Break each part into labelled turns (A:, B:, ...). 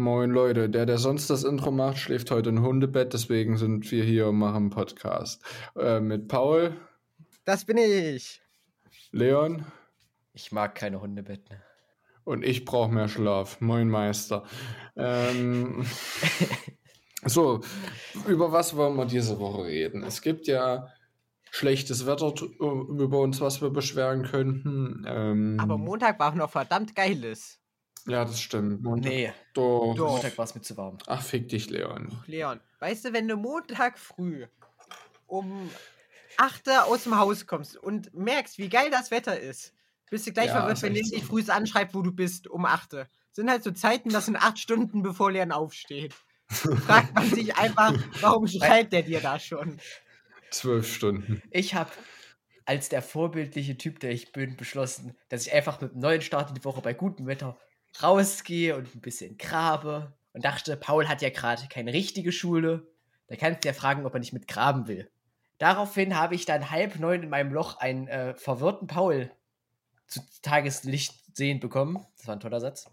A: Moin Leute, der, der sonst das Intro macht, schläft heute im Hundebett, deswegen sind wir hier und machen einen Podcast. Äh, mit Paul,
B: Das bin ich.
A: Leon
C: Ich mag keine Hundebetten.
A: und ich brauche mehr Schlaf. Moin Meister. Ähm, so, über was wollen wir diese Woche reden? Es gibt ja schlechtes Wetter t- über uns, was wir beschweren könnten. Ähm,
B: Aber Montag war noch verdammt geiles.
A: Ja, das stimmt. Montag,
C: Nee,
A: Doch.
B: Doch.
C: Montag war es mir zu warm.
A: Ach, fick dich, Leon.
B: Leon, weißt du, wenn du Montag früh um 8 Uhr aus dem Haus kommst und merkst, wie geil das Wetter ist, bist du gleich
A: Ja,
B: verwirrt, wenn Leon dich
A: so.
B: früh anschreibt, wo du bist, um 8 Uhr. Sind halt so Zeiten, das sind 8 Stunden, bevor Leon aufsteht. Fragt man sich einfach, warum schreibt der dir da schon?
A: Zwölf Stunden.
C: Ich habe als der vorbildliche Typ, der ich bin, beschlossen, dass ich einfach mit einem neuen Start in die Woche bei gutem Wetter rausgehe und ein bisschen grabe. Und dachte, Paul hat ja gerade keine richtige Schule. Da kannst du ja fragen, ob er nicht mit graben will. Daraufhin habe ich dann halb neun in meinem Loch einen äh, verwirrten Paul zu Tageslicht sehen bekommen. Das war ein toller Satz.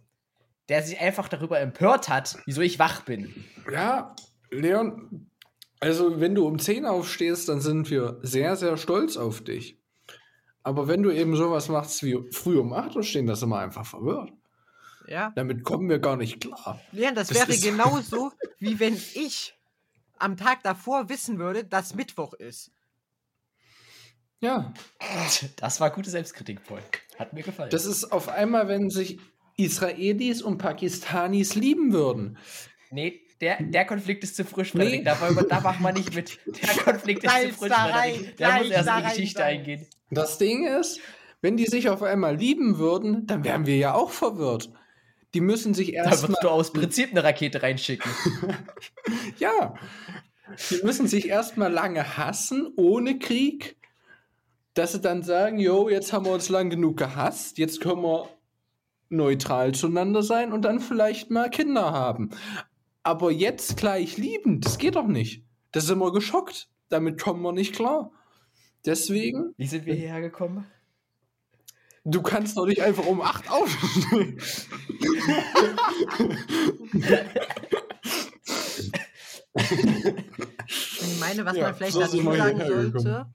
C: Der sich einfach darüber empört hat, wieso ich wach bin.
A: Ja, Leon, also wenn du um 10 aufstehst, dann sind wir sehr, sehr stolz auf dich. Aber wenn du eben sowas machst wie früh um 8 Uhr stehen, das sind wir einfach verwirrt.
B: Ja.
A: Damit kommen wir gar nicht klar.
B: Leon, das,
A: Das
B: wäre genauso, wie wenn ich am Tag davor wissen würde, dass Mittwoch ist.
A: Ja,
C: Das war gute Selbstkritik, Paul. Hat mir gefallen.
A: das ist auf einmal, wenn sich Israelis und Pakistanis lieben würden.
C: Nee, der, der Konflikt ist zu frisch,
A: Nee.
C: Da, da machen wir nicht mit. Der Konflikt ist zu frisch,
B: da rein,
C: Frederik. Der muss erst
B: da
C: in die
B: rein
C: Geschichte
B: sein.
C: eingehen.
A: Das Ding ist, wenn die sich auf einmal lieben würden, dann wären wir ja auch verwirrt. Die müssen sich
C: Da
A: erstmal.
C: würdest du aus Prinzip eine Rakete reinschicken.
A: Ja. Die müssen sich erstmal lange hassen, ohne Krieg, dass sie dann sagen, jo, jetzt haben wir uns lang genug gehasst, jetzt können wir neutral zueinander sein und dann vielleicht mal Kinder haben. Aber jetzt gleich lieben, das geht doch nicht. Da sind wir geschockt. Damit kommen wir nicht klar. Deswegen,
C: Wie sind wir hierher gekommen?
A: du kannst doch nicht einfach um 8 aufstehen.
B: Ich meine, was
A: Ja,
B: man vielleicht dazu sagen sollte,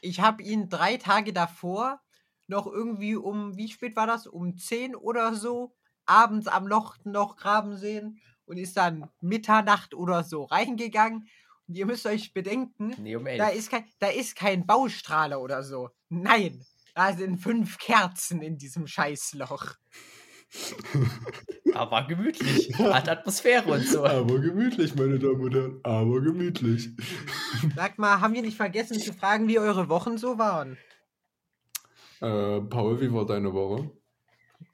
B: ich habe ihn drei Tage davor noch irgendwie um, wie spät war das? Um 10 oder so, abends am Loch noch graben sehen und ist dann Mitternacht oder so reingegangen. Und ihr müsst euch bedenken,
C: Nee, um
B: da ist, kein, da ist kein Baustrahler oder so. Nein, da sind fünf Kerzen in diesem Scheißloch.
C: Aber gemütlich. Hat Atmosphäre und so.
A: Aber gemütlich, meine Damen und Herren. Aber gemütlich.
B: Sagt mal, haben wir nicht vergessen zu fragen, wie eure Wochen so waren?
A: Äh, Paul, wie war deine Woche?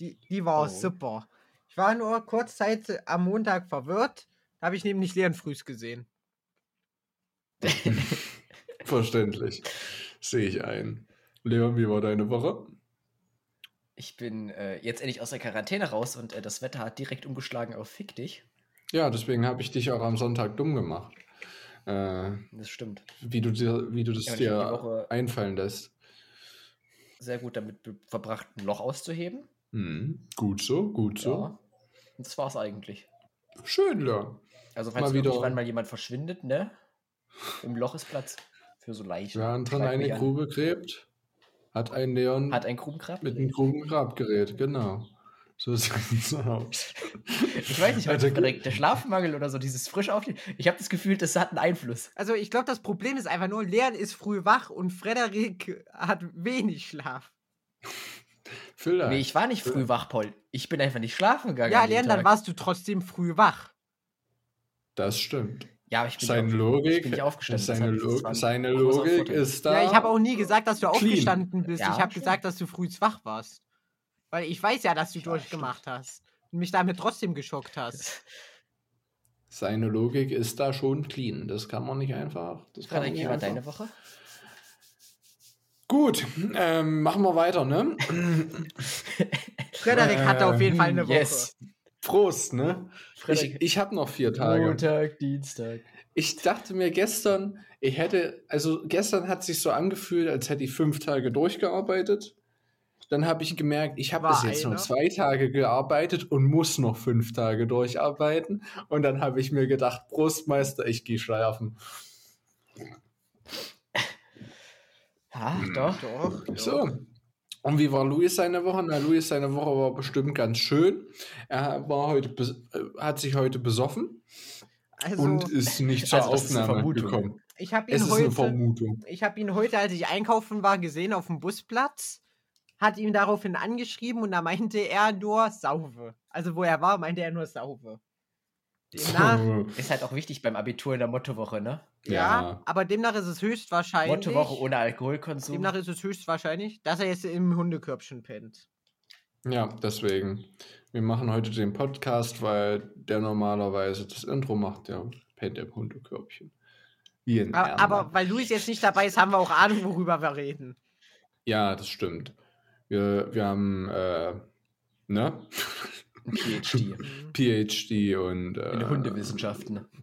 B: Die, die war
C: Oh.
B: super. Ich war nur kurz Zeit am Montag verwirrt. Da habe ich nämlich Leon Frühs gesehen.
A: Verständlich. Sehe ich ein. Leon, wie war deine Woche?
C: Ich bin äh, jetzt endlich aus der Quarantäne raus und äh, das Wetter hat direkt umgeschlagen auf Fick dich.
A: Ja, deswegen habe ich dich auch am Sonntag dumm gemacht. Äh,
C: Das stimmt.
A: wie, du dir, wie du das
C: Ja,
A: dir einfallen lässt.
C: Sehr gut damit verbracht, ein Loch auszuheben.
A: Hm, gut so, gut so.
C: Ja. Und das war's eigentlich.
A: Schön, Leon.
C: Also
A: Mal
C: falls
A: wieder-
C: irgendwann mal jemand verschwindet, ne? Im Loch ist Platz für so Leichen.
A: Drin
C: Schreibt
A: eine. Grube gräbt, hat ein Leon
C: Hat ein Grubengrab?
A: mit einem Grubengrabgerät, genau. So sieht es aus.
C: Ich weiß nicht,
A: Also,
C: heute direkt der Schlafmangel oder so, dieses frisch aufstehen. Ich habe das Gefühl, das hat einen Einfluss.
B: Also ich glaube, das Problem ist einfach nur, Leon ist früh wach und Frederik hat wenig Schlaf.
A: Vielleicht.
C: Nee, ich war nicht früh wach, Paul. Ich bin einfach nicht schlafen gegangen.
B: Ja, Leon, dann warst du trotzdem früh wach.
A: das stimmt.
C: Ja, aber ich bin
A: Seine Logik,
C: ich bin nicht aufgestanden.
A: seine,
C: deshalb, das
A: Lo
C: war ein
A: seine Logik ist da.
B: Ja, ich habe auch nie gesagt, dass du
A: clean.
B: aufgestanden bist.
C: Ja,
B: ich habe gesagt, dass du früh wach warst. Weil ich weiß ja, dass du
C: Ja,
B: durchgemacht hast. Und mich damit trotzdem geschockt hast.
A: Seine Logik ist da schon clean. Das kann man nicht einfach. Das kann man
C: Frederik,
A: nicht
C: wie war
A: einfach.
C: deine Woche?
A: Gut, ähm, machen wir weiter, ne?
B: Frederik hatte auf jeden Fall eine Woche.
C: Yes.
A: Prost, ne? Ich,
C: Frederik.
A: ich habe noch vier Tage.
C: Montag, Dienstag.
A: Ich dachte mir gestern, ich hätte, also gestern hat sich so angefühlt, als hätte ich fünf Tage durchgearbeitet. dann habe ich gemerkt, ich habe bis jetzt nur
B: einer?
A: zwei Tage gearbeitet und muss noch fünf Tage durcharbeiten. Und dann habe ich mir gedacht, Brustmeister, ich gehe schlafen.
C: Ja, doch.
B: Doch, doch.
A: So. Und wie war Luis seine Woche? Na, Luis seine Woche war bestimmt ganz schön. Er war heute äh, hat sich heute besoffen
B: Also,
A: und ist nicht zur
C: Also,
A: Aufnahme gekommen.
B: ich habe
A: Es
B: ihn
A: ist eine
B: heute.
A: Vermutung.
B: Ich habe ihn heute, als ich einkaufen war, gesehen auf dem Busplatz. Hat ihn daraufhin angeschrieben und da meinte er nur Sauve. Also wo er war, meinte er nur Sauve. Demnach,
C: Ist halt auch wichtig beim Abitur in der Mottowoche, ne?
B: ja,
A: Ja.
B: aber demnach ist es höchstwahrscheinlich.
C: Mottowoche ohne Alkoholkonsum.
B: Demnach ist es höchstwahrscheinlich, dass er jetzt im Hundekörbchen pennt.
A: Ja, deswegen. Wir machen heute den Podcast, weil der normalerweise das Intro macht, der pennt im Hundekörbchen. Wie ein
B: Aber, aber weil Luis jetzt nicht dabei ist, haben wir auch Ahnung, worüber wir reden.
A: Ja, das stimmt. Wir, wir haben, äh, ne?
C: Ein PhD
A: PhD und. Äh,
C: in Hundewissenschaften.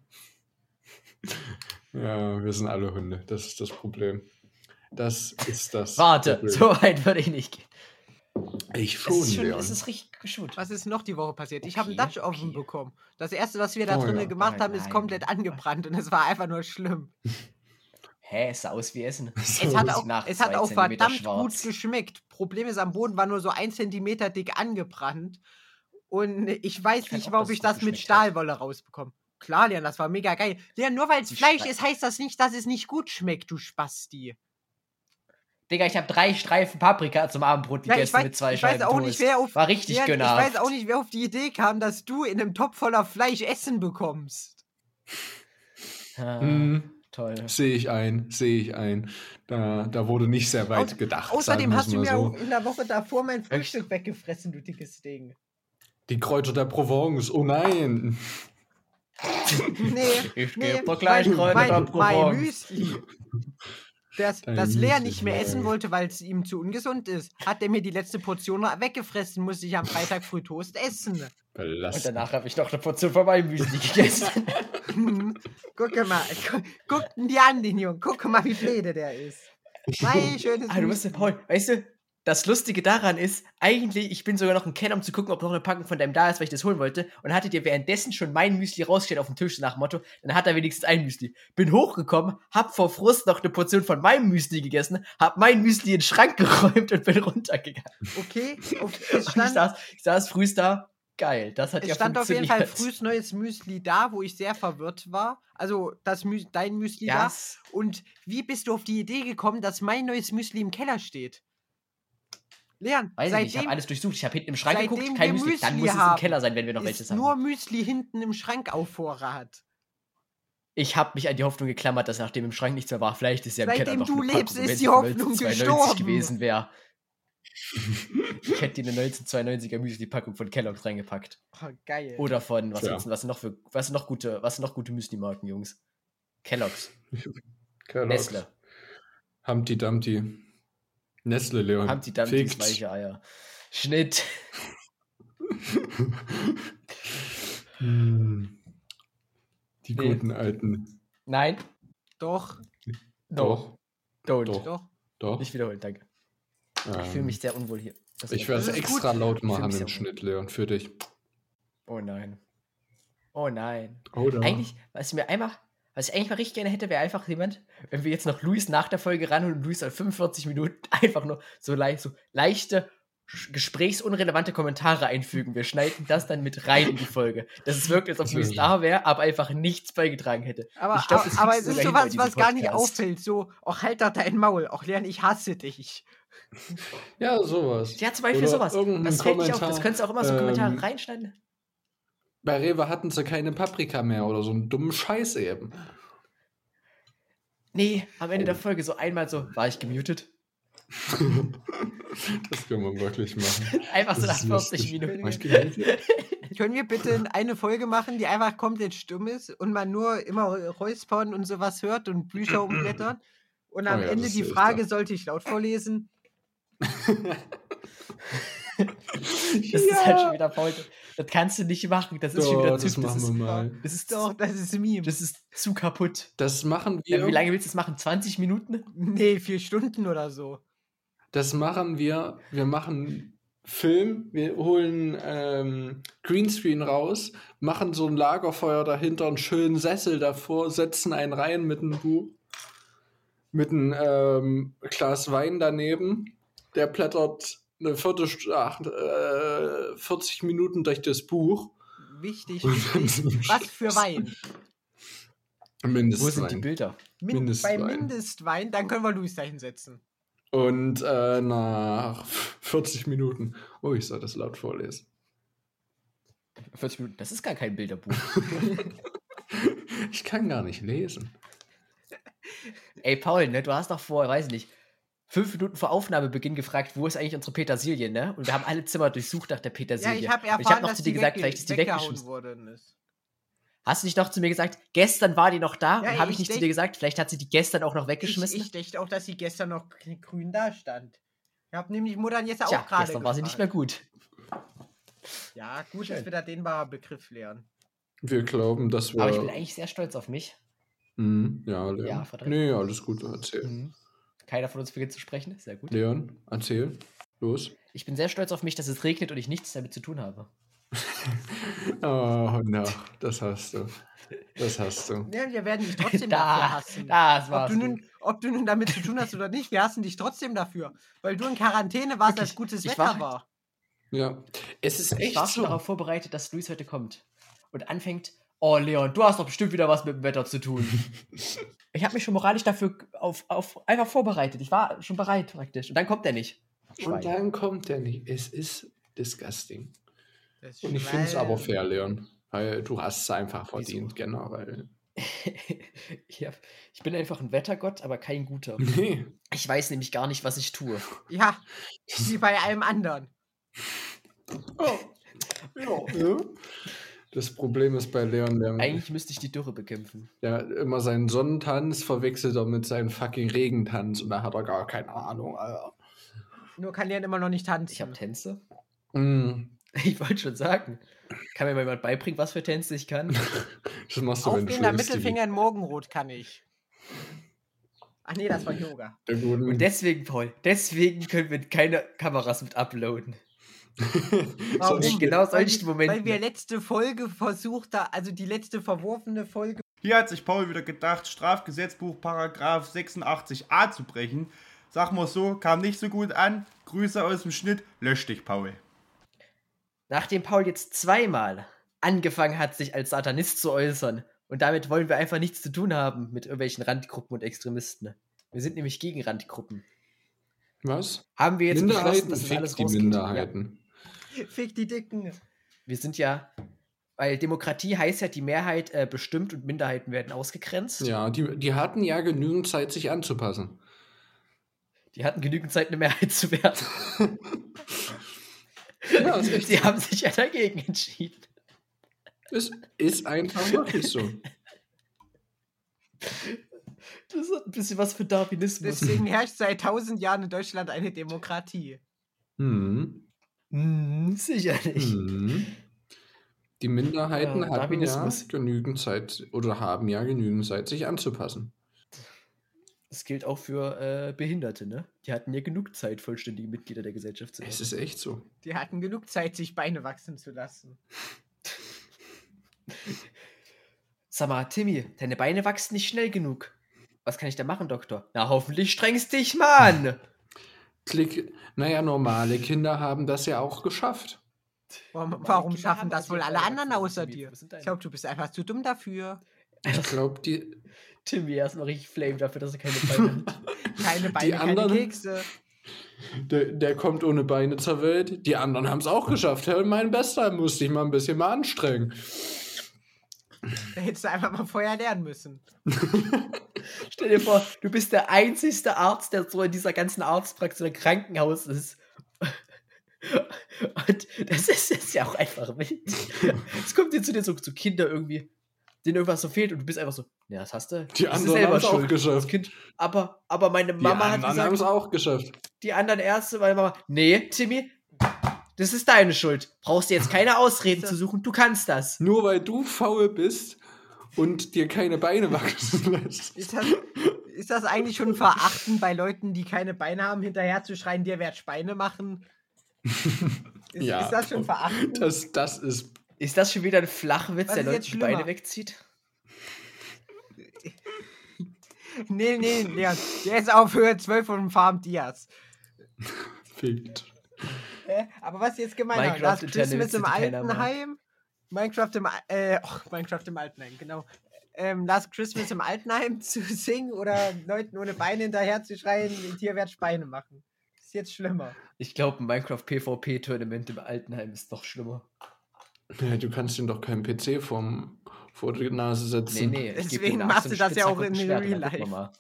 A: Ja, wir sind alle Hunde. Das ist das Problem. Das ist das.
C: Warte,
A: Problem.
C: so weit würde ich nicht gehen.
A: Ich
C: Es
A: schon,
C: ist, schon,
A: Leon.
C: es ist richtig gut.
B: Was ist noch die Woche passiert? Ich habe einen
C: Okay,
B: Dutch Oven
C: okay.
B: bekommen. Das erste, was wir da
A: Oh
B: drinnen
A: ja.
B: gemacht haben, ist
C: nein.
B: komplett angebrannt und es war einfach nur schlimm.
C: Hä, es sah aus wie Essen.
A: So
B: Es hat auch, es hat auch verdammt gut
C: schwarz.
B: geschmeckt. Problem ist, am Boden war nur so ein Zentimeter dick angebrannt. Und ich weiß
C: kann
B: nicht, warum ich das mit
C: geschmeckt hat.
B: Stahlwolle rausbekomme. Klar, Leon, das war mega geil. Leon, nur weil es Fleisch ist, heißt das nicht, dass es nicht gut schmeckt, du Spasti.
C: Digga, ich habe drei Streifen Paprika zum Abendbrot
B: Ja, ich
C: gegessen
B: weiß,
C: mit zwei
B: ich weiß
C: Scheiben
B: auch nicht, wer auf,
C: War richtig
B: Leon, ich weiß auch nicht, wer auf die Idee kam, dass du in einem Topf voller Fleisch Essen bekommst.
C: Ah,
A: Hm,
C: Toll.
A: sehe ich ein, sehe ich ein. Da, da wurde nicht sehr weit
B: Au-
A: gedacht.
B: Außerdem
A: sagen
B: hast du mir
A: mal
B: auch
A: so.
B: in der Woche davor mein Frühstück weggefressen, du dickes Ding.
A: Die Kräuter der Provence. Oh nein.
B: Nee,
C: Ich
B: nee,
C: geb doch gleich
B: mein,
C: Kräuter
B: mein,
C: der
B: mein
C: Provence.
B: Müsli. Das,
A: Dein
B: das Lea nicht mehr essen wollte, weil es ihm zu ungesund ist, hat er mir die letzte Portion noch weggefressen, musste ich am Freitag früh Toast essen.
C: Und
A: Belastend.
C: danach habe ich noch eine Portion von meinem Müsli gegessen.
B: Hm, Guck mal, gu- guck ihn dir an, den Jungen. Guck mal, wie blöde der ist. Mein schönes
C: Ah, du musst,
B: Müsli.
C: Paul, weißt du, das Lustige daran ist, eigentlich, ich bin sogar noch im Keller, um zu gucken, ob noch eine Packung von deinem da ist, weil ich das holen wollte. Und hatte dir währenddessen schon mein Müsli rausgestellt auf dem Tisch nach dem Motto, dann hat er wenigstens ein Müsli. Bin hochgekommen, hab vor Frust noch eine Portion von meinem Müsli gegessen, hab mein Müsli in den Schrank geräumt und bin runtergegangen.
B: Okay,
C: Und ich saß, ich saß frühst da, geil, das hat
B: es
C: ja
B: stand auf jeden Fall frühs neues Müsli da, wo ich sehr verwirrt war. Also das Mü dein Müsli
C: Ja,
B: da. Und wie bist du auf die Idee gekommen, dass mein neues Müsli im Keller steht? Leon,
C: weiß ich nicht, ich
B: seitdem
C: habe alles durchsucht, ich habe hinten im Schrank
B: seitdem
C: geguckt, kein
B: wir
C: Müsli. Dann
B: Müsli
C: muss es im Keller sein, wenn wir noch welches haben.
B: nur Müsli hinten im Schrank auf Vorrat.
C: Ich habe mich an die Hoffnung geklammert, dass nachdem im Schrank nichts mehr war, vielleicht ist ja im Keller
B: Seitdem
C: noch
B: du
C: eine
B: lebst,
C: Packung,
B: ist die Hoffnung
C: 1992
B: gestorben.
C: gewesen wäre. ich hätte dir eine 1992er Müsli-Packung von Kellogg's reingepackt.
B: Oh, geil.
C: Oder von, was, denn- was sind noch für, was sind noch gute, was sind noch gute Müsli-Marken, Jungs? Kellogg's,
A: Kellogg's.
C: Nestle,
A: Humpty Dumpty. Nestle, Leon.
C: Humpty Dumptys,
A: Fickt.
C: weiche Eier. Schnitt.
A: Hm. Die
C: Nee.
A: guten alten.
C: Nein,
B: Doch,
A: Doch.
C: don't.
A: Doch.
B: doch.
A: Doch.
C: Nicht wiederholen, danke. Ich
A: Ähm,
C: fühle mich sehr unwohl hier. Das
A: Ich werde es extra laut
C: fühl mich
A: machen im. Schnitt, Leon, für dich.
C: Oh nein. Oh nein.
A: Oder?
C: Eigentlich, was ich mir einfach, was ich eigentlich mal richtig gerne hätte, wäre einfach jemand, wenn wir jetzt noch Luis nach der Folge ran und Luis soll 45 Minuten einfach nur so, leicht, so leichte, gesprächsunrelevante Kommentare einfügen. Wir schneiden das dann mit rein in die Folge. Dass es wirkt, als ob
A: Das
C: Luis da wäre, aber einfach nichts beigetragen hätte.
B: Aber,
C: Ich glaub,
B: aber,
C: das
B: aber es ist sowas,
C: bei
B: was
C: diesem
B: gar nicht auffällt. So, ach, halt doch dein Maul. Ach, Leon, ich hasse dich.
A: Ja, sowas.
C: Ja, zum Beispiel
A: Oder
C: sowas. Das fällt nicht auf. Das könntest du auch immer so Kommentare
A: ähm,
C: reinschneiden.
A: Bei Rewe hatten sie keine Paprika mehr oder so einen dummen Scheiß eben.
C: Nee, am Ende
A: Oh.
C: der Folge so einmal so, war ich gemutet?
A: Das können wir wirklich machen.
C: Einfach so
A: Das
C: nach
A: ist
C: 40
A: lustig.
C: Minuten.
B: Können wir bitte eine Folge machen, die einfach komplett stumm ist und man nur immer räuspern und sowas hört und Bücher umblättern? Und am
A: Oh ja,
B: Ende die Frage, sollte ich laut vorlesen?
C: Das ist halt schon wieder faul. Das kannst du nicht machen. Das ist schon
A: Doch,
C: wieder
A: das
C: zu, das
A: machen
C: ist,
A: wir mal.
C: das ist
B: Doch, das ist Meme.
C: Das ist zu kaputt.
A: Das machen wir.
C: Ja, wie lange willst du das machen? 20 Minuten?
B: nee, vier Stunden oder so.
A: Das machen wir. Wir machen Film, wir holen ähm, Greenscreen raus, machen so ein Lagerfeuer dahinter, einen schönen Sessel davor, setzen einen rein mit einem Buch, mit einem ähm, Glas Wein daneben. Der blättert eine Viertelstunde, ach, äh, 40 Minuten durch das Buch.
B: Wichtig. Was für Wein?
C: Wo sind die
A: Mindestwein.
C: Bilder?
B: Min
A: Mindestwein.
B: Bei Mindestwein, dann können wir Luis da hinsetzen.
A: Und äh, nach 40 Minuten. Oh, ich soll das laut vorlesen.
C: 40 Minuten. Das ist gar kein Bilderbuch.
A: Ich kann gar nicht lesen.
C: Ey, Paul, ne, du hast doch vor, weiß ich nicht, fünf Minuten vor Aufnahmebeginn gefragt, wo ist eigentlich unsere Petersilie, ne? Und wir haben alle Zimmer durchsucht nach der
B: Ja,
C: Petersilie.
B: ich habe erfahren,
C: ich habe noch
B: dass
C: zu dir
B: die
C: gesagt, vielleicht ist die weggeschmissen.
B: worden ist.
C: Hast du nicht noch zu mir gesagt, gestern war die noch da?
B: Ja,
C: und habe ich
B: ich
C: nicht zu dir gesagt, vielleicht hat sie die gestern auch noch
B: Ich,
C: weggeschmissen?
B: ich dachte auch, dass sie gestern noch grün da stand. Ich habe nämlich Muttern jetzt auch gerade
C: gestern war sie nicht mehr gut.
B: Ja, gut,
C: Schön.
B: dass wir da den Begriff lernen.
A: Wir glauben, dass wir.
C: Aber ich bin eigentlich sehr stolz auf mich.
A: Mhm, ja, Leon.
C: Ja, verdammt.
A: nee, alles gut, erzähl.
C: Mhm. Keiner von uns beginnt zu sprechen. Sehr gut.
A: Leon, erzähl. Los.
C: Ich bin sehr stolz auf mich, dass es regnet und ich nichts damit zu tun habe.
A: Oh, na, das hast du. Das hast du.
B: Ja, wir werden dich trotzdem dafür
C: Da,
B: hassen.
C: das
B: ob,
C: war's.
B: du nun, ob du nun damit zu tun hast oder nicht, wir hassen dich trotzdem dafür. Weil du in Quarantäne warst, als gutes
C: ich
B: Wetter
C: war-
B: war.
A: Ja. Es ist
C: Ich
A: echt
C: war schon
A: so.
C: darauf vorbereitet, dass Luis heute kommt. Und anfängt, oh Leon, du hast doch bestimmt wieder was mit dem Wetter zu tun. ich habe mich schon moralisch dafür auf, auf einfach vorbereitet. Ich war schon bereit praktisch. Und dann kommt er nicht. Schwein.
A: Und dann kommt der nicht. Es ist disgusting.
B: Das
A: Und ich finde es aber fair, Leon. Weil du hast es einfach
C: Wieso?
A: verdient, generell.
C: ich, hab, ich bin einfach ein Wettergott, aber kein guter.
A: Nee.
C: Ich weiß nämlich gar nicht, was ich tue.
B: Ja, wie bei allem anderen.
A: Oh. Ja. Das Problem ist bei Leon, der,
C: Eigentlich müsste ich die Dürre bekämpfen.
A: der immer seinen Sonnentanz verwechselt er mit seinem fucking Regentanz und da hat er gar keine Ahnung, Alter.
B: Nur kann Leon immer noch nicht tanzen.
C: Ich habe Tänze.
A: Mm,
C: Ich wollte schon sagen. Kann mir mal jemand beibringen, was für Tänze ich kann?
A: Das machst du, wenn du
B: Mittelfinger in Morgenrot kann ich. Ach nee, das war Yoga.
C: Und deswegen, Paul, deswegen können wir keine Kameras mit uploaden.
B: Warum?
C: Genau
B: Weil,
C: solchen
B: wir-
C: Momenten.
B: weil wir letzte Folge versucht haben, also die letzte verworfene Folge.
D: Hier hat sich Paul wieder gedacht, Strafgesetzbuch Paragraph 86a zu brechen. Sag mal so, kam nicht so gut an. Grüße aus dem Schnitt, lösch dich, Paul.
C: Nachdem Paul jetzt zweimal angefangen hat, sich als Satanist zu äußern, und damit wollen wir einfach nichts zu tun haben mit irgendwelchen Randgruppen und Extremisten. Wir sind nämlich gegen Randgruppen.
A: Was?
C: Haben wir jetzt beschlossen,
A: Minderheiten,
C: dass das alles
A: die
C: rausgeht?
A: Minderheiten.
B: Fick die Dicken.
C: Wir sind ja, weil Demokratie heißt ja, die Mehrheit äh, bestimmt und Minderheiten werden ausgegrenzt.
A: Ja, die, die hatten ja genügend Zeit, sich anzupassen.
C: Die hatten genügend Zeit, eine Mehrheit zu werden.
A: Ja,
C: Sie haben sich ja dagegen entschieden.
A: Es ist einfach wirklich so.
C: Das ist ein bisschen was für Darwinismus.
B: Deswegen herrscht seit tausend Jahren in Deutschland eine Demokratie.
A: Hm.
C: Hm, sicherlich.
A: Hm. Die Minderheiten
C: Ja,
A: hatten ja
C: Darwinismus.
A: genügend Zeit oder haben ja genügend Zeit, sich anzupassen.
C: Das gilt auch für äh, Behinderte, ne? Die hatten ja genug Zeit, vollständige Mitglieder der Gesellschaft zu
A: Es
C: werden.
A: ist echt so.
B: Die hatten genug Zeit, sich Beine wachsen zu lassen.
C: Sag mal, Timmy, deine Beine wachsen nicht schnell genug. Was kann ich da machen, Doktor? Na, hoffentlich strengst dich mal an.
A: Klick. Naja, normale Kinder haben das ja auch geschafft.
B: Warum, warum schaffen das wohl
C: die
B: alle anderen außer dir? Ich glaube, du bist einfach zu dumm dafür.
A: Ich glaube, die,
C: Timmy erstmal richtig flame dafür, dass er keine Beine hat.
B: Keine Beine, keine
A: anderen-
B: Kekse.
A: der, der kommt ohne Beine zur Welt. Die anderen haben es auch geschafft. Hör, mein Bester, musste ich mal ein bisschen mal anstrengen.
B: Da hättest du einfach mal vorher lernen müssen.
C: Stell dir vor, du bist der einzigste Arzt, der so in dieser ganzen Arztpraxis oder Krankenhaus ist. Und das ist, ist ja auch einfach wild. Es kommt dir zu dir so, so Kinder irgendwie, denen irgendwas so fehlt und du bist einfach so, ja, das hast du.
A: Die
C: das
A: anderen
C: selber
A: haben's auch geschafft.
C: Das Kind. Aber, aber meine
A: Die
C: Mama hat
A: anderen haben es
C: gesagt,
A: auch geschafft.
C: die anderen Ärzte, meine Mama, nee, Timmy, das ist deine Schuld. Brauchst dir jetzt keine Ausreden zu suchen, du kannst das.
A: Nur weil du faul bist und dir keine Beine wachsen lässt.
B: Ist das, Ist das eigentlich schon verachten bei Leuten, die keine Beine haben, hinterher zu schreien, dir werd Beine machen? Ist,
A: Ja.
B: ist das schon verachten?
A: Das, das ist.
C: Ist das schon wieder ein Flachwitz,
B: Was
C: der Leute
B: jetzt
C: die Beine wegzieht?
B: Nee, nee, Leon. Der ist auf Höhe 12 von Farm Diaz. Äh, aber was jetzt gemeint
C: Minecraft
B: Last
C: interne
B: Christmas im. Altenheim. Minecraft im, äh, och, Minecraft im Altenheim, genau. Ähm, Last Christmas im Altenheim zu singen oder Leuten ohne Beine hinterher zu schreien, dir werd Beine machen. Ist jetzt schlimmer.
C: Ich glaube, ein Minecraft PvP-Tournament im Altenheim ist noch schlimmer.
A: Ja, du kannst ihm doch keinen PC vom, vor die Nase
C: Nee,
A: setzen.
C: nee. geb
B: Deswegen machst du das ja auch in
C: Schwert,
B: Real Life.
C: mal.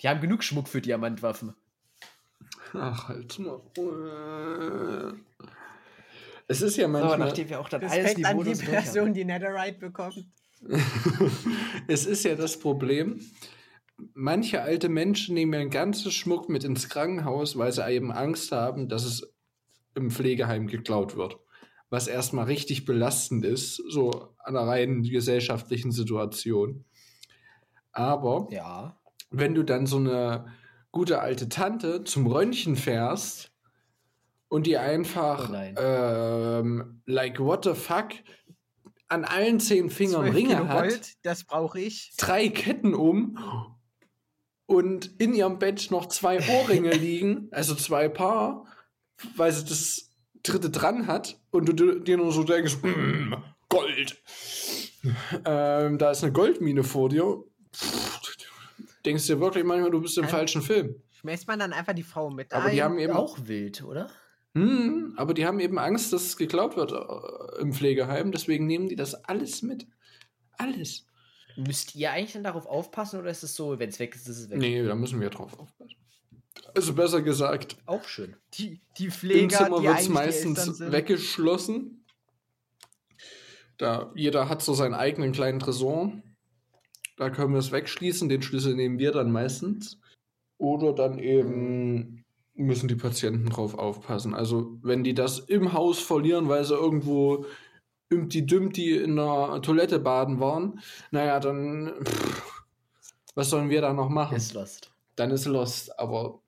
C: Die haben genug Schmuck für Diamantwaffen.
A: Ach, halt's mal. Es ist ja
C: So,
A: manchmal.
C: nachdem wir auch dann alles
B: Respekt an die. Person, die Netherite bekommt.
A: es ist ja das Problem. Manche alte Menschen nehmen ihren ganzen Schmuck mit ins Krankenhaus, weil sie eben Angst haben, dass es im Pflegeheim geklaut wird. Was erstmal richtig belastend ist, so an der reinen gesellschaftlichen Situation. Aber
C: Ja.
A: wenn du dann so eine gute alte Tante zum Röntgen fährst und die einfach,
C: Oh
A: ähm, like what the fuck, an allen zehn Fingern
B: 12
A: Ringe hat,
B: Kilovolt, das brauche ich.
A: drei Ketten um und in ihrem Bett noch zwei Ohrringe liegen, also zwei Paar, weil sie das dritte dran hat und du dir- nur so denkst, "Mm, Gold. Ähm, da ist eine Goldmine vor dir. Denkst dir wirklich manchmal, du bist im
B: Kann-
A: falschen Film.
B: Schmeißt man dann einfach die Frau mit
A: Aber
B: ein?
A: die haben eben
C: Auch wild, oder?
A: Hm, aber die haben eben Angst, dass es geklaut wird äh, im Pflegeheim, deswegen nehmen die das alles mit. Alles.
C: Müsst ihr eigentlich dann darauf aufpassen oder ist es so, wenn es weg ist, ist es weg?
A: Nee, da müssen wir drauf aufpassen. Also besser gesagt,
C: Auch schön.
B: die, die
A: im
B: Pfleger,
A: Zimmer
B: die
A: wird es meistens weggeschlossen. Da jeder hat so seinen eigenen kleinen Tresor. Da können wir es wegschließen, den Schlüssel nehmen wir dann meistens. Oder dann eben müssen die Patienten drauf aufpassen. Also wenn die das im Haus verlieren, weil sie irgendwo Ümti Dümti in der Toilette baden waren, naja, dann pff, was sollen wir da noch machen?
C: Ist lost.
A: dann ist Lost. Aber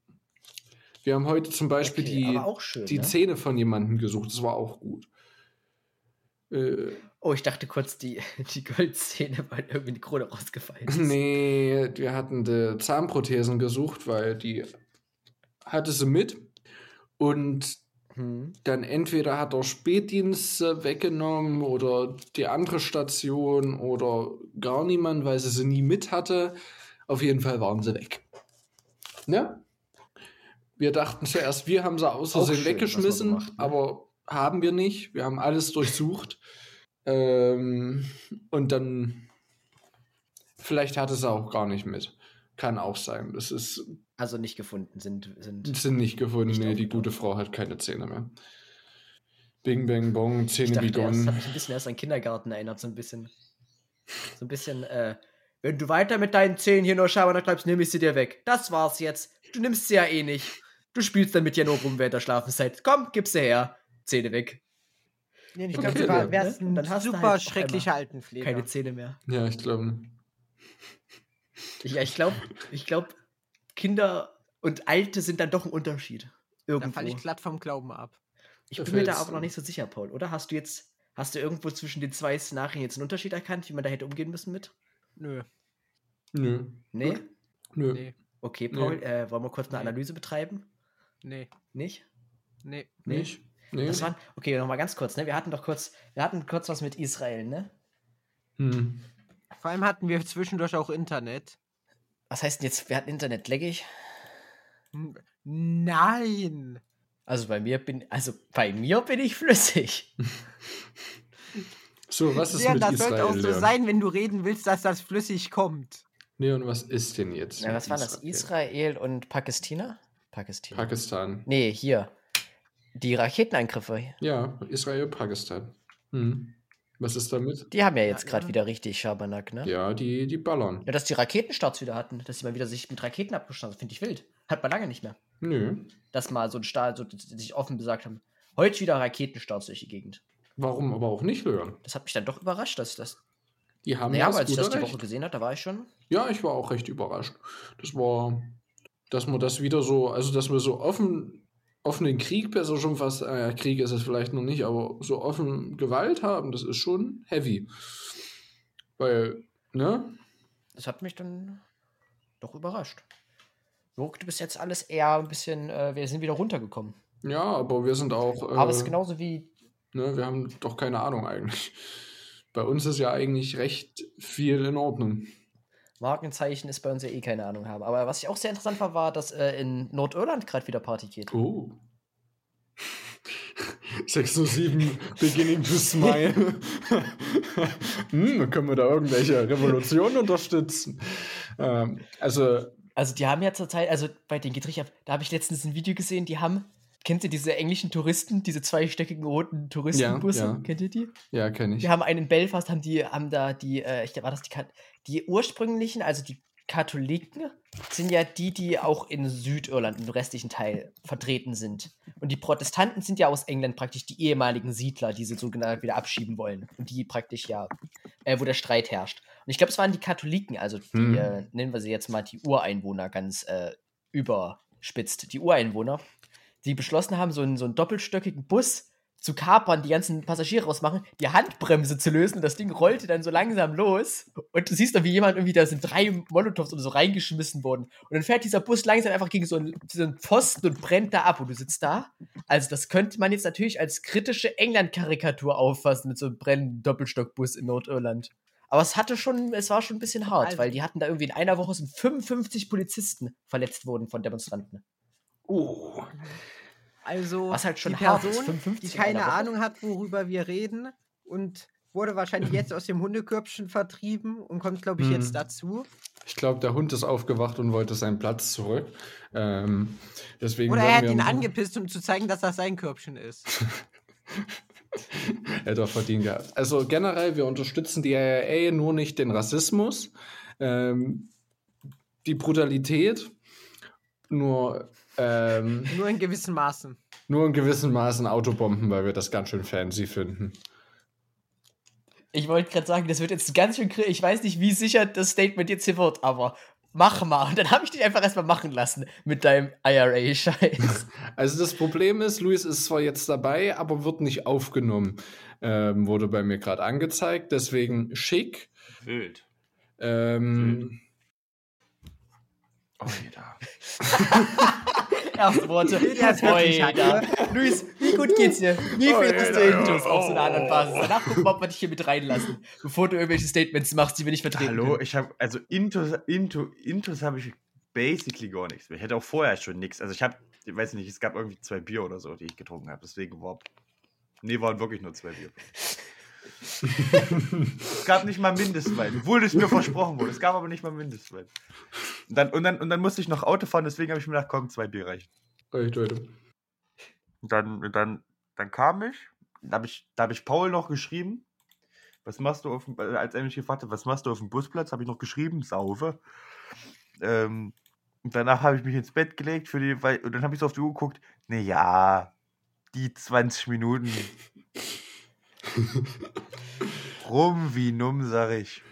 A: wir haben heute zum Beispiel
C: Okay,
A: die,
C: schön,
A: die
C: ne?
A: Zähne von jemandem gesucht. Das war auch gut. Äh,
C: Oh, ich dachte kurz, die, die Goldzähne waren irgendwie die Krone rausgefallen. ist.
A: nee, wir hatten die Zahnprothesen gesucht, weil die hatte sie mit. Und
C: Hm.
A: dann entweder hat er Spätdienst weggenommen oder die andere Station oder gar niemand, weil sie sie nie mit hatte. Auf jeden Fall waren sie weg. Ne? Wir dachten zuerst, wir haben sie aus Versehen weggeschmissen,
C: so macht, ne?
A: aber haben wir nicht. Wir haben alles durchsucht. ähm, und dann, vielleicht hatte sie auch gar nicht mit. Kann auch sein. Das ist
C: Also nicht gefunden, sind. sind
A: sind nicht gefunden.
C: Nicht
A: nee, die gute Frau hat keine Zähne mehr. Bing, bang, bong,
C: ich
A: Zähne
C: dachte,
A: begonnen.
C: hat mich ein bisschen erst an Kindergarten erinnert, so ein bisschen. So ein bisschen, äh, wenn du weiter mit deinen Zähnen hier nur Schabernack treibst, nehme ich sie dir weg. Das war's jetzt. Du nimmst sie ja eh nicht. Du spielst damit ja nur rum während der Schlafenszeit. Komm, gib sie her. Zähne weg.
B: Nee, ich
A: Okay,
B: glaube,
A: dann,
B: du wärst ein
C: Dann hast du
B: super
C: halt
B: schrecklicher Altenpfleger.
C: Keine Zähne mehr.
A: Ja, ich glaube.
C: Ja, ich glaube, ich glaube, Kinder und Alte sind dann doch ein Unterschied.
B: Da
C: Irgendwo.
B: falle ich glatt vom Glauben ab.
C: Ich
A: Da
C: bin mir da aber noch nicht so sicher, Paul. Oder hast du jetzt, hast du irgendwo zwischen den zwei Szenarien jetzt einen Unterschied erkannt, wie man da hätte umgehen müssen mit?
B: Nö.
A: Nö.
C: Nee?
A: Nö.
B: Nee.
C: Okay,
A: Nee.
C: Paul, äh, wollen wir kurz eine
B: Nee.
C: Analyse betreiben?
B: Nee.
C: Nicht?
B: Nee.
C: Nee.
A: Nicht? Nee.
C: Das waren, okay, nochmal ganz kurz, ne? Wir hatten doch kurz, wir hatten kurz was mit Israel, ne?
A: Hm.
B: Vor allem hatten wir zwischendurch auch Internet.
C: Was heißt denn jetzt, wir hatten Internet leckig?
B: Hm, Nein!
C: Also bei mir bin, also bei mir bin ich flüssig.
A: So, was ist
B: Leon,
A: mit
B: das
A: Israel?
B: sollte auch so
A: Leon?
B: sein, wenn du reden willst, dass das flüssig kommt.
A: Leon, was ist denn jetzt?
C: Na,
A: mit
C: was waren das? Israel und Palästina? Pakistan.
A: Pakistan.
C: nee, hier. Die Raketenangriffe,
A: Ja, Israel, Pakistan. Hm. Was ist damit?
C: die haben ja jetzt
B: Ja,
C: gerade
B: ja.
C: wieder richtig Schabernack, ne? Ja.
A: Ja, die, die ballern.
C: dass die Raketenstarts wieder hatten, dass sie mal wieder sich mit Raketen abgeschossen haben, finde ich wild. Hat man lange nicht mehr.
A: Nö.
C: Dass mal so ein Staat, so, sich offen gesagt haben, heute wieder Raketenstarts durch die Gegend.
A: Warum aber auch nicht, Leon?
C: Das hat mich dann doch überrascht, dass das.
A: Die haben
C: Naja,
A: das
C: als ich das die. Woche gesehen habe, da war ich schon.
A: Ja, ich war auch recht überrascht. Das war, dass man das wieder so, also dass wir so offen, offenen Krieg, besser schon fast, äh, Krieg ist es vielleicht noch nicht, aber so offen Gewalt haben, das ist schon heavy. Weil, ne?
C: Das hat mich dann doch überrascht. Wirkte bis jetzt alles eher ein bisschen, äh, wir sind wieder runtergekommen.
A: Ja, aber wir sind auch, äh,
C: Aber es ist genauso wie,
A: ne, wir haben doch keine Ahnung eigentlich. Bei uns ist ja eigentlich recht viel in Ordnung.
C: Markenzeichen ist bei uns ja eh keine Ahnung haben. Aber was ich auch sehr interessant war, war, dass äh, in Nordirland gerade wieder Party geht.
A: Oh. 607 beginning to smile. hm, können wir da irgendwelche Revolutionen unterstützen? Ähm, also,
C: Also die haben ja zurzeit, also bei den ab. Da habe ich letztens ein Video gesehen, die haben, kennt ihr diese englischen Touristen, diese zweistöckigen roten Touristenbusse?
A: Ja, ja.
C: Kennt ihr die?
A: ja, kenne ich.
C: Die haben einen in Belfast, haben die, haben da die, äh, ich war das die, Kat- die ursprünglichen, also die Katholiken, sind ja die, die auch in Südirland, im restlichen Teil vertreten sind. Und die Protestanten sind ja aus England praktisch die ehemaligen Siedler, die sie sogenannt wieder abschieben wollen. Und die praktisch ja, äh, wo der Streit herrscht. Und ich glaube, es waren die Katholiken, also die,
A: Hm.
C: äh, nennen wir sie jetzt mal die Ureinwohner ganz äh, überspitzt. Die Ureinwohner, die beschlossen haben, so einen, so einen doppelstöckigen Bus zu kapern, die ganzen Passagiere rausmachen, die Handbremse zu lösen. Das Ding rollte dann so langsam los. Und du siehst dann, wie jemand irgendwie, da sind drei Molotovs oder so reingeschmissen worden. Und dann fährt dieser Bus langsam einfach gegen so einen, so einen Pfosten und brennt da ab. Und du sitzt da. Also, das könnte man jetzt natürlich als kritische England-Karikatur auffassen mit so einem brennenden Doppelstockbus in Nordirland. Aber es hatte schon, es war schon ein bisschen hart,
B: Also-
C: weil die hatten da irgendwie in einer Woche sind 55 Polizisten verletzt worden von Demonstranten.
A: Oh.
B: Also
C: Was halt schon
B: die Person,
C: 55
B: die keine. Ahnung hat, worüber wir reden und wurde wahrscheinlich jetzt aus dem Hundekörbchen vertrieben und kommt, glaube ich,
A: Hm.
B: jetzt dazu.
A: Ich glaube, der Hund ist aufgewacht und wollte seinen Platz zurück. Ähm, deswegen
B: Oder er hat ihn angepisst, um zu zeigen, dass das sein Körbchen ist.
A: Hätte er verdient gehabt. Also generell, wir unterstützen die IAA nur nicht den Rassismus, ähm, die Brutalität, nur, ähm,
B: Nur in gewissen Maßen.
A: nur in gewissen Maßen Autobomben, weil wir das ganz schön fancy finden.
C: Ich wollte gerade sagen, das wird jetzt ganz schön Ich weiß nicht, wie sicher das Statement jetzt hier wird, aber mach mal. Und dann habe ich dich einfach erstmal machen lassen mit deinem IRA-Scheiß.
A: Also das Problem ist, Luis ist zwar jetzt dabei, aber wird nicht aufgenommen. Ähm, wurde bei mir gerade angezeigt, deswegen schick.
D: Wild.
A: Ähm, oh, da.
C: Erste Worte. Oida. Luis, wie gut geht's dir? Wie
A: Oh,
C: findest du Intus auf so einer
A: oh.
C: anderen Basis? Danach gucken wir, ob wir dich hier mit reinlassen, bevor du irgendwelche Statements machst, die wir nicht vertreten
D: Hallo,
C: können.
D: ich habe, also Intus, Intus, Intus habe ich basically gar nichts. mehr. Ich hätte auch vorher schon nichts. Also ich habe, ich weiß nicht, es gab irgendwie zwei Bier oder so, die ich getrunken habe. Deswegen war, nee, waren wirklich nur zwei Bier. Es gab nicht mal Mindestwein, obwohl es mir versprochen wurde. Es gab aber nicht mal Mindestwein. Und dann, und dann, und dann musste ich noch Auto fahren, deswegen habe ich mir gedacht, komm, zwei Bier reichen.
A: Echt, Leute.
D: Und dann, und dann, dann kam ich, da habe ich, da hab ich Paul noch geschrieben. Was machst du auf dem, äh, als er mich gefragt hat, was machst du auf dem Busplatz, habe ich noch geschrieben, saufe. Ähm, und danach habe ich mich ins Bett gelegt für die, weil, und dann habe ich so auf die Uhr geguckt, ne ja, die 20 Minuten. Rum wie numm, sag ich.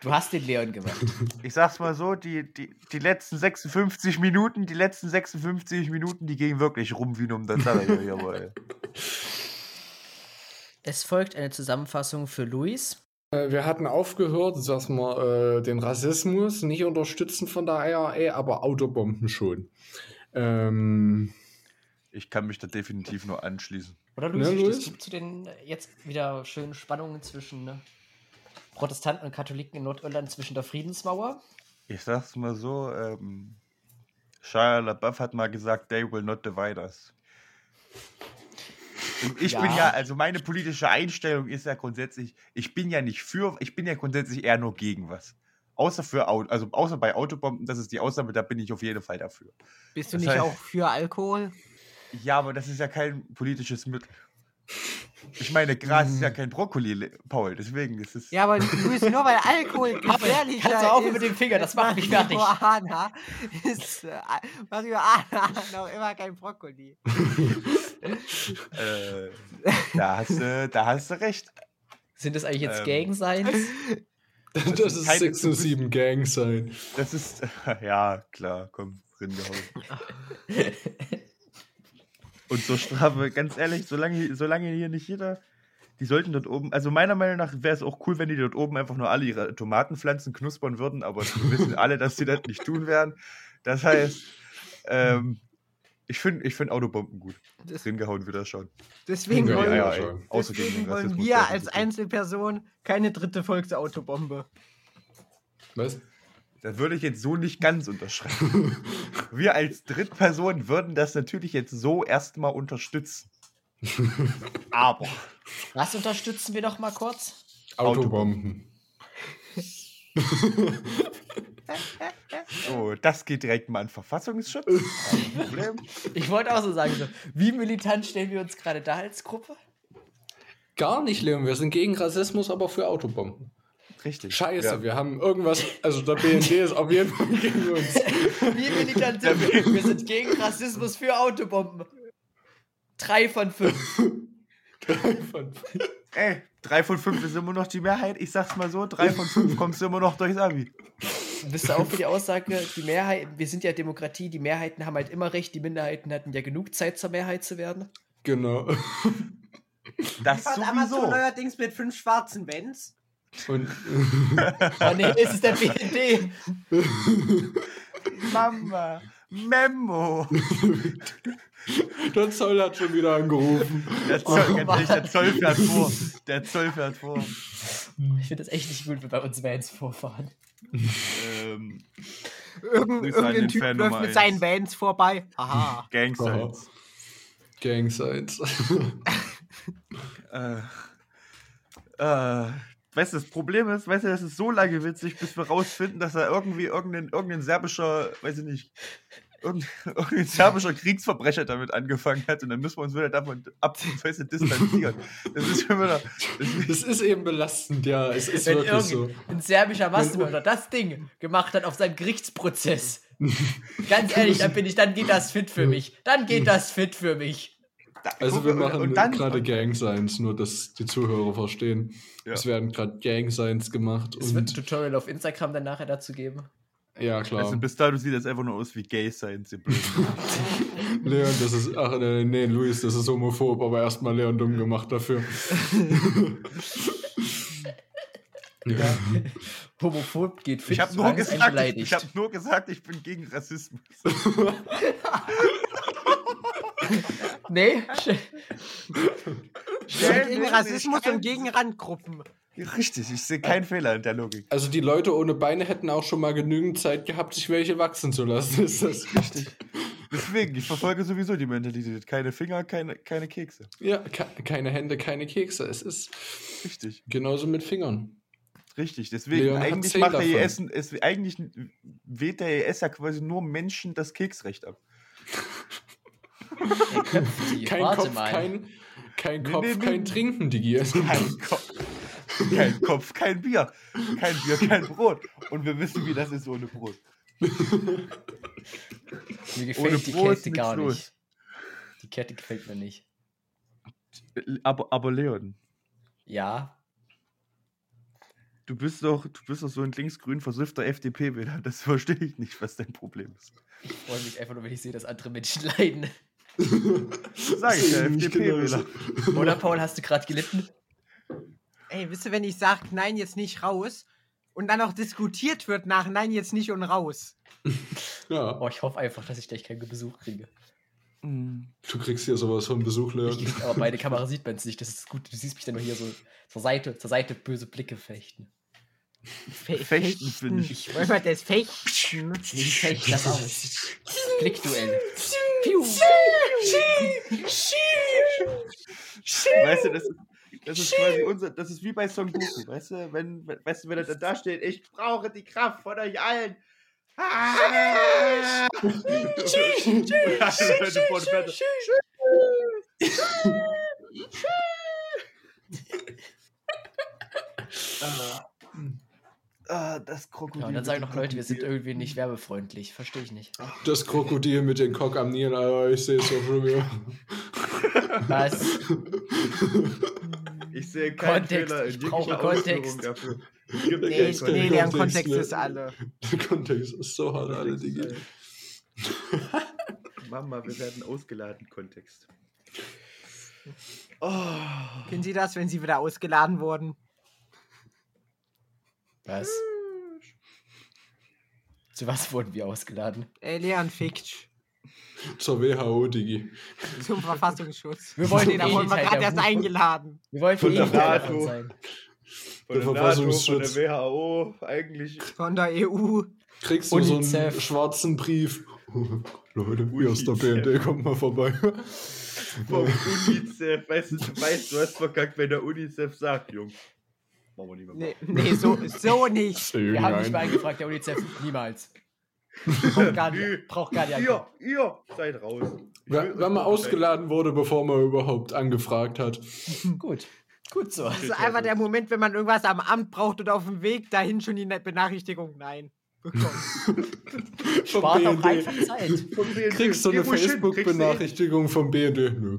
C: Du hast den Leon gemacht.
D: Ich sag's mal so, die, die, die letzten 56 Minuten, die letzten 56 Minuten, die gingen wirklich rum wie numm, das sag ich euch jawohl.
C: Es folgt eine Zusammenfassung für Luis.
A: Äh, Wir hatten aufgehört, dass wir äh, den Rassismus nicht unterstützen von der IRA, aber Autobomben schon. Ähm,
D: Ich kann mich da definitiv nur anschließen.
C: Oder Luis,
A: Ne,
C: wie stehst
A: Luis?
C: du zu den äh, jetzt wieder schönen Spannungen zwischen ne, Protestanten und Katholiken in Nordirland zwischen der Friedensmauer?
D: Ich sag's mal so, ähm, Shia LaBeouf hat mal gesagt, they will not divide us. Und ich bin
C: Ja.
D: ja, also meine politische Einstellung ist ja grundsätzlich, ich bin ja nicht für, ich bin ja grundsätzlich eher nur gegen was. Außer für Auto, also außer bei Autobomben, das ist die Ausnahme, da bin ich auf jeden Fall dafür.
B: Bist du
D: Das
B: nicht
D: heißt-
B: auch für Alkohol?
D: Ja, aber das ist ja kein politisches Mittel. Ich meine, Gras ist ja kein Brokkoli, Paul, deswegen ist es.
B: Ja, aber Luis, nur weil Alkohol
C: du aufhören
B: ist
C: mit dem Finger, das macht mich fertig.
B: Marihuana ist äh, Marihuana noch immer kein Brokkoli.
D: Äh, da, hast du, da hast du recht.
C: Sind das eigentlich jetzt
D: Ähm.
C: Gang Signs?
A: Das,
D: ist
A: ist
D: keine-
A: 6 und 7 Gang sein.
D: Das ist, ja, klar, komm, ringehauen. Und zur Strafe, ganz ehrlich, solange, solange hier nicht jeder, die sollten dort oben, also meiner Meinung nach wäre es auch cool, wenn die dort oben einfach nur alle ihre Tomatenpflanzen knuspern würden, aber wir wissen alle, dass sie das nicht tun werden. Das heißt, ähm, ich finde ich find Autobomben gut.
B: Das,
D: Ringehauen wieder schon.
B: deswegen
A: Ja,
B: wollen,
A: ja,
D: gegen
B: deswegen wollen wir als
D: so.
B: Einzelperson keine dritte Volksautobombe.
A: Was?
D: Das würde ich jetzt so nicht ganz unterschreiben. Wir als Drittperson würden das natürlich jetzt so erstmal unterstützen. Aber
C: Was unterstützen wir noch mal kurz?
A: Autobomben.
D: so, das geht direkt mal an Verfassungsschutz. Kein Problem.
C: Ich wollte auch so sagen, so, wie militant stellen wir uns gerade da als Gruppe?
A: Gar nicht, Leon. Wir sind gegen Rassismus, aber für Autobomben.
D: Richtig.
A: Scheiße,
D: Ja.
A: wir haben irgendwas. Also der BND ist auf jeden Fall gegen uns.
C: Wie militant sind wir? Wir sind gegen Rassismus für Autobomben. Drei von fünf.
D: Ey, drei von fünf ist immer noch die Mehrheit. Ich sag's mal so, drei von fünf kommst du immer noch durchs Abi.
C: Bist du auch für die Aussage, die Mehrheit, wir sind ja Demokratie, die Mehrheiten haben halt immer recht, die Minderheiten hatten ja genug Zeit zur Mehrheit zu werden.
A: genau.
D: Das
B: Fährt Amazon
D: sowieso.
B: neuerdings mit fünf schwarzen Vans.
A: Und
C: Oh nee, es ist der BND.
D: Mama, Memo.
A: der Zoll hat schon wieder angerufen.
D: Der Zoll,
C: Oh,
D: ehrlich, der Zoll fährt vor. Der Zoll fährt vor.
C: Ich finde das echt nicht gut, wenn bei uns Vans vorfahren.
D: Ähm,
B: Irgend, irgendein Typ
D: Fan
B: läuft mit seinen Vans vorbei. Aha.
D: Gangsigns.
A: Gang Signs.
D: Äh, äh, weißt du, das Problem ist, weißt du, das ist so lange witzig, bis wir rausfinden, dass da irgendwie irgendein, irgendein serbischer, weiß ich nicht, irgendein, irgendein serbischer Kriegsverbrecher damit angefangen hat und dann müssen wir uns wieder davon ab, weißt du, distanzieren. Das ist schon wieder, das
A: Es ist eben belastend, ja. Es ist
C: Wenn
A: wirklich so.
C: irgendein serbischer Massenmörder das Ding gemacht hat auf seinem Gerichtsprozess. Ganz ehrlich, dann bin ich, dann geht das fit für mich. Dann geht das fit für mich.
A: Also wir machen gerade Gang Signs, nur dass die Zuhörer verstehen.
D: Ja.
A: Es werden gerade Gang Signs gemacht.
C: Es wird ein Tutorial auf Instagram dann nachher dazu geben.
A: ja, klar.
D: Also bis dato sieht das einfach nur aus wie Gay Science.
A: Leon, das ist. Ach, nee, nee, Luis, das ist homophob, aber erstmal Leon dumm gemacht dafür. ja.
C: Homophob geht fit,
D: Ich habe nur, gesagt, ich hab nur gesagt, ich bin gegen Rassismus.
C: nee,
B: Gegen Rassismus und gegen Randgruppen.
D: Richtig, ich sehe keinen Fehler in der Logik.
A: Also die Leute ohne Beine hätten auch schon mal genügend Zeit gehabt, sich welche wachsen zu lassen. Ist das richtig?
D: Deswegen, ich verfolge sowieso die Mentalität. Keine Finger, keine, keine Kekse.
A: Ja, ke keine Hände, keine Kekse. Es ist
D: Richtig,
A: genauso mit Fingern.
D: richtig. Deswegen,
A: Leon
D: eigentlich macht der
A: davon.
D: ES, es, eigentlich wählt der ES ja quasi nur Menschen das Keksrecht ab.
C: Er köpft die.
A: Kein
C: Warte
A: Kopf,
C: mal.
A: kein, kein
D: Nee,
A: Kopf,
D: nee, nee.
A: kein Trinken, Digi.
D: Kein Kopf, kein Kopf, kein Bier. Kein Bier, kein Brot. Und wir wissen, wie das ist ohne Brot.
C: Mir
D: Ohne
C: gefällt die
D: Brot
C: Kette gar nicht. Die Kette gefällt mir nicht.
D: Aber, aber Leon,
C: Ja,
D: du bist doch, du bist doch so ein linksgrün versiffter FDP-Wähler. Das verstehe ich nicht, was dein Problem ist.
C: ich freue mich einfach nur, wenn ich sehe, dass andere Menschen leiden.
D: Sag ich ja, FDP-Wähler.
C: Oder Paul, hast du gerade gelitten?
B: Ey, wisst ihr, wenn ich sage, nein, jetzt nicht raus und dann auch diskutiert wird nach nein, jetzt nicht und raus.
A: Ja,
C: Oh, ich hoffe einfach, dass ich gleich keinen Besuch kriege.
A: Du kriegst hier sowas von Besuch, Leon.
C: Aber meine Kamera sieht man es nicht. Das ist gut. Du siehst mich dann nur hier so zur Seite, zur Seite böse Blicke fechten.
B: Fe
D: Fechten, finde ich.
B: Ich wollte mal das Fechten.
C: Wie fecht das aus? Blickduell. Piu.
D: Weißt du, das ist, das ist quasi unser, das ist wie bei Son Goku, weißt du, wenn, wenn- weißt du, wenn er dann da steht, ich brauche die Kraft von euch allen. Ah! Und alle Leute vor dem Fenster, Ah, das Krokodil.
C: Ja, und dann sagen noch Leute, wir sind irgendwie nicht werbefreundlich. Verstehe ich nicht.
A: Das Krokodil mit den Cock am Nil, Alter, ich sehe es doch schon wieder.
C: Was?
D: Ich sehe keinen
C: Kontext,
D: Fehler in
C: ich brauche Kontext.
D: dafür.
B: Nee, nee, deren
A: Kontext,
B: Kontext
A: ne?
B: ist alle.
A: Der Kontext ist so hart, alle
D: ist Mama, wir werden ausgeladen, Kontext. Oh.
B: Kennen Sie das, wenn Sie wieder ausgeladen wurden?
C: Was? Zu was wurden wir ausgeladen?
B: Äh, Leon Fiktsch.
A: Zur WHO, Digi.
B: Zum Verfassungsschutz.
C: Wir wollten
B: Nee, da wurden wir
C: Teil
B: gerade erst eingeladen.
C: Wir wollten
A: Von der
D: NATO.
C: sein.
D: Von
A: Der
D: der, NATO, von
A: Verfassungsschutz.
D: der WHO, eigentlich.
B: Von der EU.
A: Kriegst du so einen
C: UNICEF.
A: schwarzen Brief. Leute, hier ist der
D: UNICEF.
A: BND, kommt mal vorbei.
D: Vom UNICEF. Weißt du, du weißt, du hast verkackt, wenn der UNICEF sagt, Jung. Machen wir nicht mehr.
B: Nee, nee so, so nicht.
C: Wir haben nicht mal
A: Nein.
C: angefragt, der UNICEF. Niemals. Braucht gar nicht, braucht gar nicht
D: Ihr, ihr seid raus. Ich
A: Wenn man ausgeladen wurde, bevor man überhaupt angefragt hat.
C: Gut. Gut so.
B: Das ist einfach der Moment, wenn man irgendwas am Amt braucht und auf dem Weg dahin schon die Ne- Benachrichtigung Nein bekommt.
C: Spart auch
A: BND.
C: einfach Zeit.
A: Kriegst du eine. Facebook-Benachrichtigung vom BND? Nö.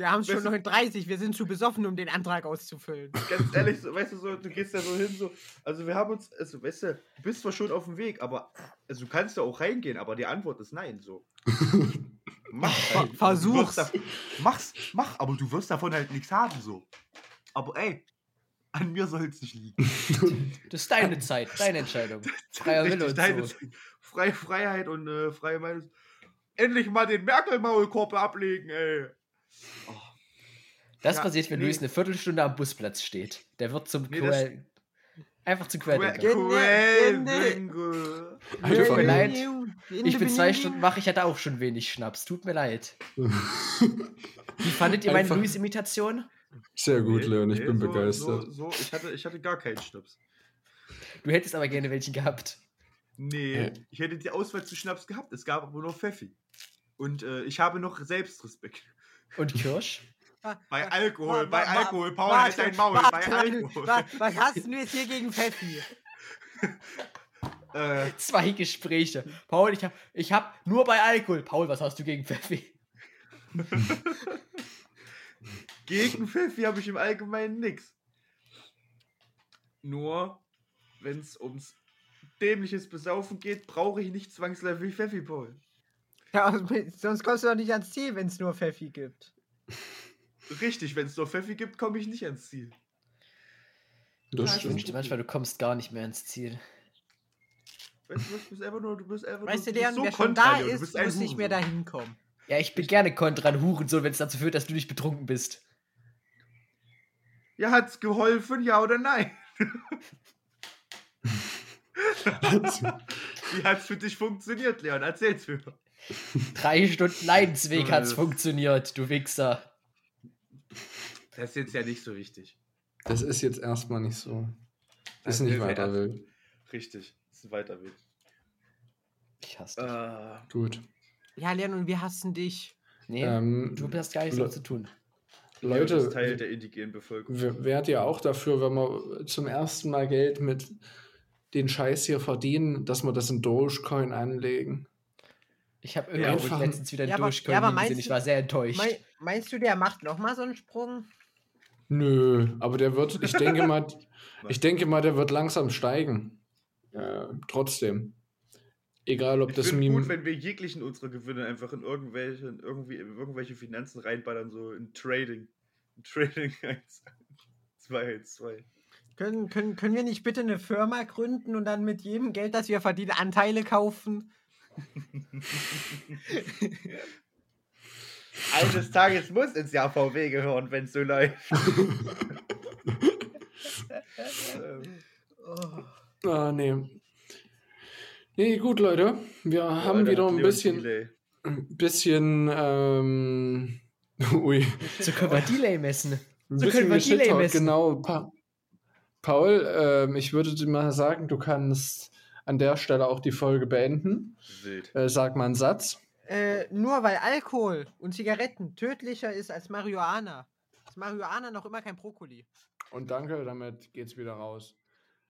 B: Wir haben schon
D: Weißt du-
B: 39, wir sind zu besoffen, um den Antrag auszufüllen.
D: Ganz ehrlich, so, weißt du, so, du gehst da so hin, so, also wir haben uns, also weißt du, du bist zwar schon auf dem Weg, aber, also du kannst da auch reingehen, aber die Antwort ist nein, so. Mach halt.
B: versuch's.
D: Da- Mach's, mach, aber du wirst davon halt nichts haben, so. Aber ey, an mir soll es nicht liegen.
C: Das ist deine Zeit, deine Entscheidung. Freier Wille und
D: deine
C: so.
D: Freie Freiheit und äh, freie Meinung. Endlich mal den Merkel-Maulkorb ablegen, ey. Oh,
C: Das
D: Ja,
C: passiert, wenn
D: nee.
C: Luis eine Viertelstunde am Busplatz steht. Der wird zum
D: Nee,
C: Quell. Einfach zum
D: Que-
C: Quell.
D: Quellbingo.
A: Einfach
C: Tut mir leid. Ich bin zwei Stunden wach, ich hatte auch schon wenig Schnaps. Tut mir leid. Wie fandet ihr meine Luis-Imitation?
A: Sehr gut,
D: Nee,
A: Leon, ich
D: nee,
A: bin
D: so,
A: begeistert.
D: So, so, ich, hatte, ich hatte gar keinen Schnaps.
C: Du hättest aber gerne welchen gehabt.
D: Nee,
A: Äh.
D: ich hätte die Auswahl zu Schnaps gehabt. Es gab aber nur Pfeffi. Und äh, ich habe noch Selbstrespekt.
C: Und Kirsch?
D: Bei Alkohol, bei Alkohol, Paul, halt dein Maul,
B: warte,
D: bei Alkohol.
B: Was, was hast du jetzt hier gegen Pfeffi?
D: Äh,
C: Zwei Gespräche. Paul, ich hab, ich hab nur bei Alkohol. Paul, was hast du gegen Pfeffi?
D: gegen Pfeffi habe ich im Allgemeinen nix. Nur, wenn es ums dämliches Besaufen geht, brauche ich nicht zwangsläufig Pfeffi, Paul.
B: Ja, sonst kommst du doch nicht ans Ziel, wenn es nur Pfeffi gibt.
D: Richtig, wenn es nur Pfeffi gibt, komme ich nicht ans Ziel.
A: Das
D: Ja,
C: Ich
A: stimmt.
C: wünschte manchmal, du kommst gar nicht mehr ins Ziel.
D: Weißt du, was, du bist einfach nur, du bist einfach
B: Weißt du, der,
D: bist
B: wer schon da
D: Leon, du
B: ist, muss nicht mehr
D: Hurensohn.
B: dahin kommen.
C: Ja, ich bin gerne kontran Hurensohn, wenn es dazu führt, dass du nicht betrunken bist.
D: Ja, hat's geholfen, ja oder nein? Wie hat's für dich funktioniert, Leon? Erzähl's mir.
C: Drei Stunden Leidensweg hat's
D: Äh.
C: funktioniert, du Wichser.
D: Das ist jetzt ja nicht so wichtig.
A: Das ist jetzt erstmal nicht so. Ist
D: Also,
A: nicht weiter wild.
D: Richtig, das ist ein weiter Weg.
C: Ich hasse dich.
D: Äh,
A: Gut.
B: Ja, Leon, und wir hassen dich.
C: Nee,
A: Ähm,
C: du hast gar nichts damit zu tun.
D: Leute, ist
A: Leute,
D: Teil der indigenen Bevölkerung.
A: wärt ihr auch dafür, wenn wir zum ersten Mal Geld mit den Scheiß hier verdienen, dass wir das in Dogecoin anlegen?
C: Ich habe
D: Ja,
A: einfach-
C: letztens wieder
B: Ja,
C: Durchkommen
B: ja,
C: gesehen. Ich war sehr enttäuscht.
B: Mei- meinst du, der macht nochmal so einen Sprung?
A: Nö, aber der wird, ich denke mal, ich denke mal, der wird langsam steigen. Äh, trotzdem. Egal, ob
D: Ich
A: das Meme.
D: gut, wenn wir jeglichen unserer Gewinne einfach in irgendwelche, in irgendwie, in irgendwelche Finanzen reinballern, so in Trading. In Trading 1, 2, 1, 2.
B: Können, können, können wir nicht bitte eine Firma gründen und dann mit jedem Geld, das wir verdienen, Anteile kaufen?
D: Eines Tages muss ins Jahr VW gehören, wenn es so läuft.
A: Ah, nee. Nee, gut, Leute. Wir haben
D: Alter,
A: wieder ein bisschen,
D: Delay.
A: ein bisschen, ähm, ui,
C: so können wir Delay messen.
A: ein
C: So können wir Delay messen.
A: genau. Pa Paul, ähm, ich würde dir mal sagen, du kannst an der Stelle auch die Folge beenden.
D: Wild.
A: Äh, sag mal einen Satz.
B: Äh, nur weil Alkohol und Zigaretten tödlicher ist als Marihuana, ist Marihuana noch immer kein Brokkoli.
A: Und danke, damit geht's wieder raus.